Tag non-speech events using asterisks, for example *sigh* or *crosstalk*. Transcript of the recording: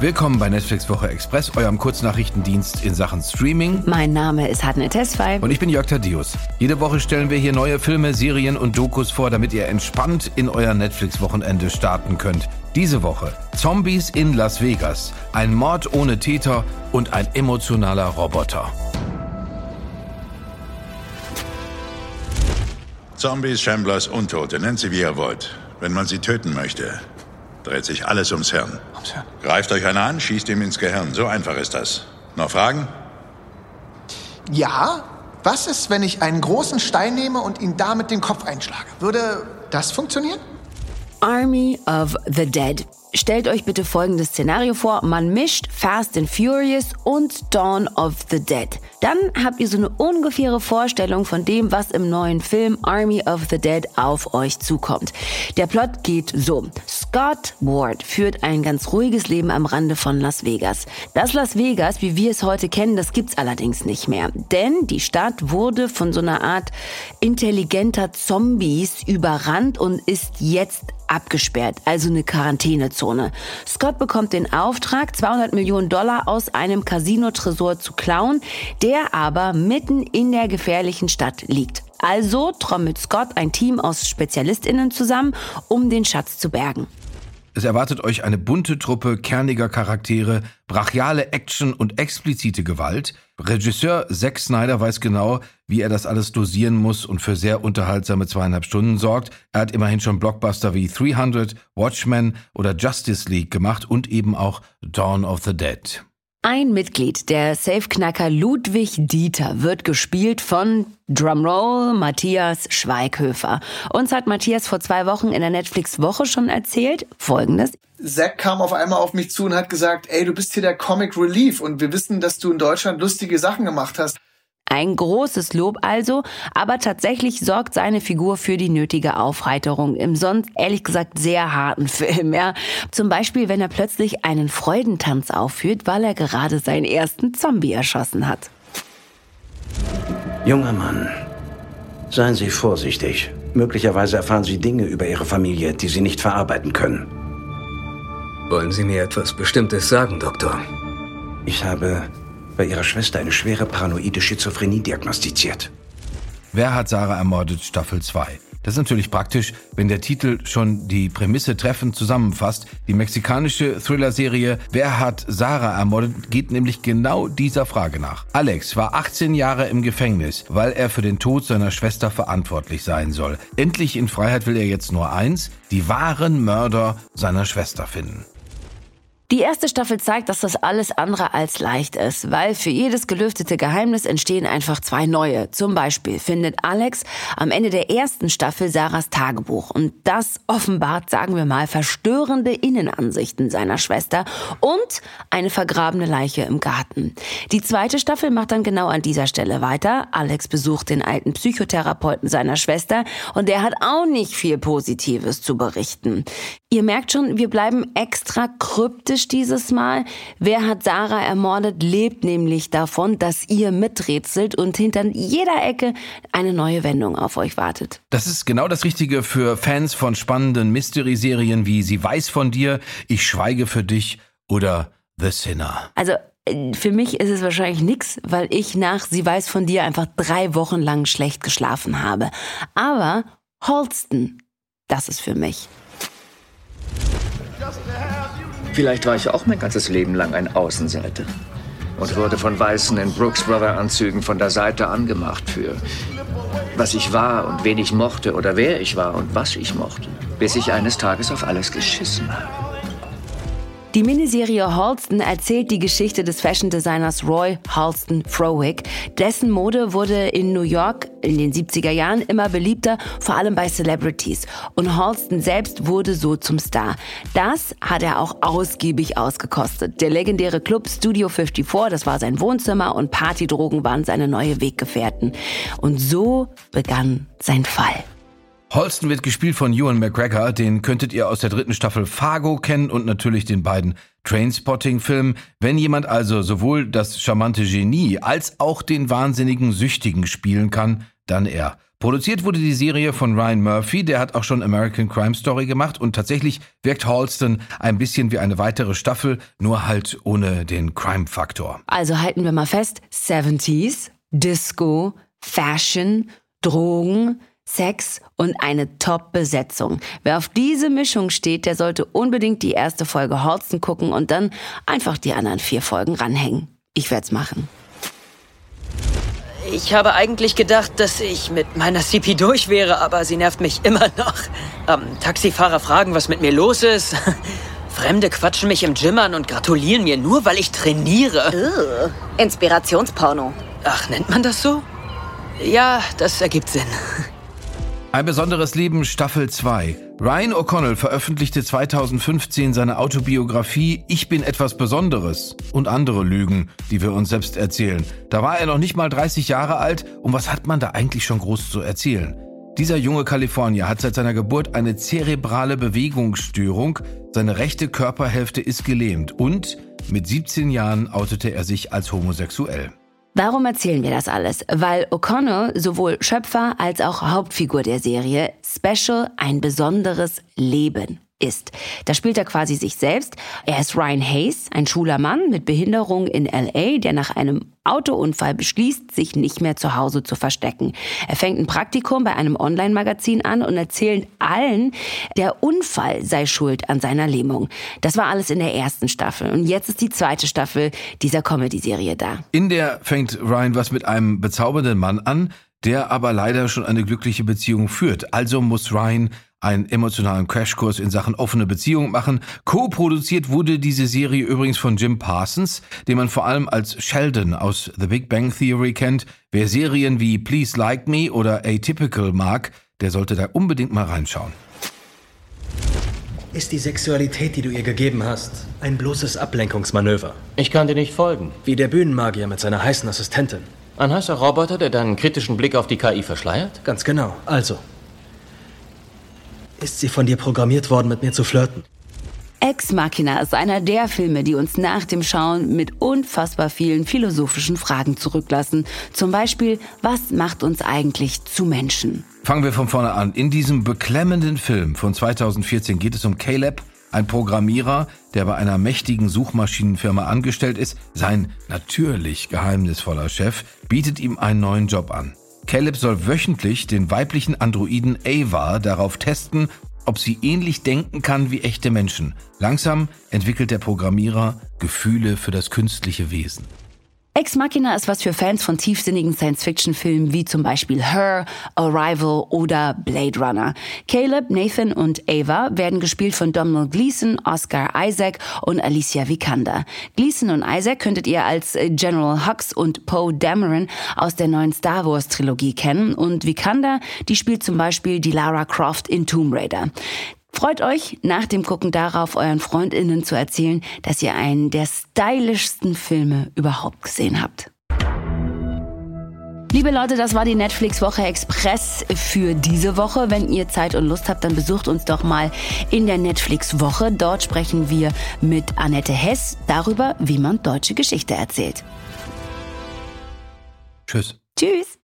Willkommen bei Netflix Woche Express, eurem Kurznachrichtendienst in Sachen Streaming. Mein Name ist Hadne Tesfay. Und ich bin Jörg Thaddeus. Jede Woche stellen wir hier neue Filme, Serien und Dokus vor, damit ihr entspannt in euer Netflix-Wochenende starten könnt. Diese Woche Zombies in Las Vegas, ein Mord ohne Täter und ein emotionaler Roboter. Zombies, Shamblers, Untote, nennt sie wie ihr wollt. Wenn man sie töten möchte, dreht sich alles ums Hirn. Ums Hirn. Greift euch einer an, schießt ihm ins Gehirn. So einfach ist das. Noch Fragen? Ja. Was ist, wenn ich einen großen Stein nehme und ihn damit den Kopf einschlage? Würde das funktionieren? Army of the Dead. Stellt euch bitte folgendes Szenario vor. Man mischt Fast and Furious und Dawn of the Dead. Dann habt ihr so eine ungefähre Vorstellung von dem, was im neuen Film Army of the Dead auf euch zukommt. Der Plot geht so. Scott Ward führt ein ganz ruhiges Leben am Rande von Las Vegas. Das Las Vegas, wie wir es heute kennen, das gibt's allerdings nicht mehr. Denn die Stadt wurde von so einer Art intelligenter Zombies überrannt und ist jetzt abgesperrt, also eine Quarantänezone. Scott bekommt den Auftrag, 200 Millionen Dollar aus einem Casino-Tresor zu klauen, der aber mitten in der gefährlichen Stadt liegt. Also trommelt Scott ein Team aus SpezialistInnen zusammen, um den Schatz zu bergen. Es erwartet euch eine bunte Truppe kerniger Charaktere, brachiale Action und explizite Gewalt. Regisseur Zack Snyder weiß genau, wie er das alles dosieren muss und für sehr unterhaltsame zweieinhalb Stunden sorgt. Er hat immerhin schon Blockbuster wie 300, Watchmen oder Justice League gemacht und eben auch Dawn of the Dead. Ein Mitglied der Safeknacker Ludwig Dieter wird gespielt von Drumroll Matthias Schweighöfer. Uns hat Matthias vor zwei Wochen in der Netflix-Woche schon erzählt Folgendes. Zack kam auf einmal auf mich zu und hat gesagt, ey, du bist hier der Comic Relief und wir wissen, dass du in Deutschland lustige Sachen gemacht hast. Ein großes Lob also, aber tatsächlich sorgt seine Figur für die nötige Aufheiterung im sonst ehrlich gesagt sehr harten *laughs* Film. Ja. Zum Beispiel, wenn er plötzlich einen Freudentanz aufführt, weil er gerade seinen ersten Zombie erschossen hat. Junger Mann, seien Sie vorsichtig. Möglicherweise erfahren Sie Dinge über Ihre Familie, die Sie nicht verarbeiten können. Wollen Sie mir etwas Bestimmtes sagen, Doktor? Ich habe bei ihrer Schwester eine schwere paranoide Schizophrenie diagnostiziert. Wer hat Sarah ermordet? Staffel 2. Das ist natürlich praktisch, wenn der Titel schon die Prämisse treffend zusammenfasst. Die mexikanische Thriller-Serie Wer hat Sarah ermordet geht nämlich genau dieser Frage nach. Alex war 18 Jahre im Gefängnis, weil er für den Tod seiner Schwester verantwortlich sein soll. Endlich in Freiheit will er jetzt nur eins, die wahren Mörder seiner Schwester finden. Die erste Staffel zeigt, dass das alles andere als leicht ist, weil für jedes gelüftete Geheimnis entstehen einfach zwei neue. Zum Beispiel findet Alex am Ende der ersten Staffel Sarahs Tagebuch und das offenbart, sagen wir mal, verstörende Innenansichten seiner Schwester und eine vergrabene Leiche im Garten. Die zweite Staffel macht dann genau an dieser Stelle weiter. Alex besucht den alten Psychotherapeuten seiner Schwester und der hat auch nicht viel Positives zu berichten. Ihr merkt schon, wir bleiben extra kryptisch dieses Mal. Wer hat Sarah ermordet, lebt nämlich davon, dass ihr miträtselt und hinter jeder Ecke eine neue Wendung auf euch wartet. Das ist genau das Richtige für Fans von spannenden Mystery-Serien wie Sie weiß von dir, Ich schweige für dich oder The Sinner. Also äh, für mich ist es wahrscheinlich nichts, weil ich nach Sie weiß von dir einfach drei Wochen lang schlecht geschlafen habe. Aber Holston, das ist für mich. Vielleicht war ich auch mein ganzes Leben lang ein Außenseiter und wurde von Weißen in Brooks Brother Anzügen von der Seite angemacht für was ich war und wen ich mochte oder wer ich war und was ich mochte, bis ich eines Tages auf alles geschissen habe. Die Miniserie Halston erzählt die Geschichte des Fashion-Designers Roy Halston Frowick. Dessen Mode wurde in New York in den 70er Jahren immer beliebter, vor allem bei Celebrities. Und Halston selbst wurde so zum Star. Das hat er auch ausgiebig ausgekostet. Der legendäre Club Studio 54, das war sein Wohnzimmer und Partydrogen waren seine neue Weggefährten. Und so begann sein Fall. Holston wird gespielt von Ewan McGregor, den könntet ihr aus der dritten Staffel Fargo kennen und natürlich den beiden Trainspotting-Filmen. Wenn jemand also sowohl das charmante Genie als auch den wahnsinnigen Süchtigen spielen kann, dann er. Produziert wurde die Serie von Ryan Murphy, der hat auch schon American Crime Story gemacht und tatsächlich wirkt Halston ein bisschen wie eine weitere Staffel, nur halt ohne den Crime-Faktor. Also halten wir mal fest, 70s, Disco, Fashion, Drogen, Sex und eine Top-Besetzung. Wer auf diese Mischung steht, der sollte unbedingt die erste Folge Holsten gucken und dann einfach die anderen vier Folgen ranhängen. Ich werd's machen. Ich habe eigentlich gedacht, dass ich mit meiner CP durch wäre, aber sie nervt mich immer noch. Ähm, Taxifahrer fragen, was mit mir los ist. *laughs* Fremde quatschen mich im Gym an und gratulieren mir nur, weil ich trainiere. Ugh. Inspirationsporno. Ach, nennt man das so? Ja, das ergibt Sinn. *laughs* Ein besonderes Leben Staffel 2. Ryan O'Connell veröffentlichte 2015 seine Autobiografie Ich bin etwas Besonderes und andere Lügen, die wir uns selbst erzählen. Da war er noch nicht mal 30 Jahre alt und was hat man da eigentlich schon groß zu erzählen? Dieser junge Kalifornier hat seit seiner Geburt eine zerebrale Bewegungsstörung, seine rechte Körperhälfte ist gelähmt und mit 17 Jahren outete er sich als homosexuell. Warum erzählen wir das alles? Weil O'Connor sowohl Schöpfer als auch Hauptfigur der Serie Special ein besonderes Leben ist. Da spielt er quasi sich selbst. Er ist Ryan Hayes, ein schwuler Mann mit Behinderung in LA, der nach einem Autounfall beschließt, sich nicht mehr zu Hause zu verstecken. Er fängt ein Praktikum bei einem Online-Magazin an und erzählt allen, der Unfall sei schuld an seiner Lähmung. Das war alles in der ersten Staffel. Und jetzt ist die zweite Staffel dieser Comedy-Serie da. In der fängt Ryan was mit einem bezaubernden Mann an, der aber leider schon eine glückliche Beziehung führt. Also muss Ryan einen emotionalen Crashkurs in Sachen offene Beziehung machen. Co-produziert wurde diese Serie übrigens von Jim Parsons, den man vor allem als Sheldon aus The Big Bang Theory kennt. Wer Serien wie Please Like Me oder Atypical mag, der sollte da unbedingt mal reinschauen. Ist die Sexualität, die du ihr gegeben hast, ein bloßes Ablenkungsmanöver? Ich kann dir nicht folgen. Wie der Bühnenmagier mit seiner heißen Assistentin. Ein heißer Roboter, der deinen kritischen Blick auf die KI verschleiert? Ganz genau. Also, ist sie von dir programmiert worden, mit mir zu flirten? Ex Machina ist einer der Filme, die uns nach dem Schauen mit unfassbar vielen philosophischen Fragen zurücklassen. Zum Beispiel, was macht uns eigentlich zu Menschen? Fangen wir von vorne an. In diesem beklemmenden Film von 2014 geht es um Caleb, ein Programmierer, der bei einer mächtigen Suchmaschinenfirma angestellt ist. Sein natürlich geheimnisvoller Chef bietet ihm einen neuen Job an. Caleb soll wöchentlich den weiblichen Androiden Ava darauf testen, ob sie ähnlich denken kann wie echte Menschen. Langsam entwickelt der Programmierer Gefühle für das künstliche Wesen. Ex Machina ist was für Fans von tiefsinnigen Science-Fiction-Filmen wie zum Beispiel Her, Arrival oder Blade Runner. Caleb, Nathan und Ava werden gespielt von Domhnall Gleeson, Oscar Isaac und Alicia Vikander. Gleeson und Isaac könntet ihr als General Hux und Poe Dameron aus der neuen Star Wars Trilogie kennen und Vikander, die spielt zum Beispiel die Lara Croft in Tomb Raider. Freut euch nach dem Gucken darauf, euren Freundinnen zu erzählen, dass ihr einen der stylischsten Filme überhaupt gesehen habt. Liebe Leute, das war die Netflix Woche Express für diese Woche. Wenn ihr Zeit und Lust habt, dann besucht uns doch mal in der Netflix Woche. Dort sprechen wir mit Annette Hess darüber, wie man deutsche Geschichte erzählt. Tschüss. Tschüss.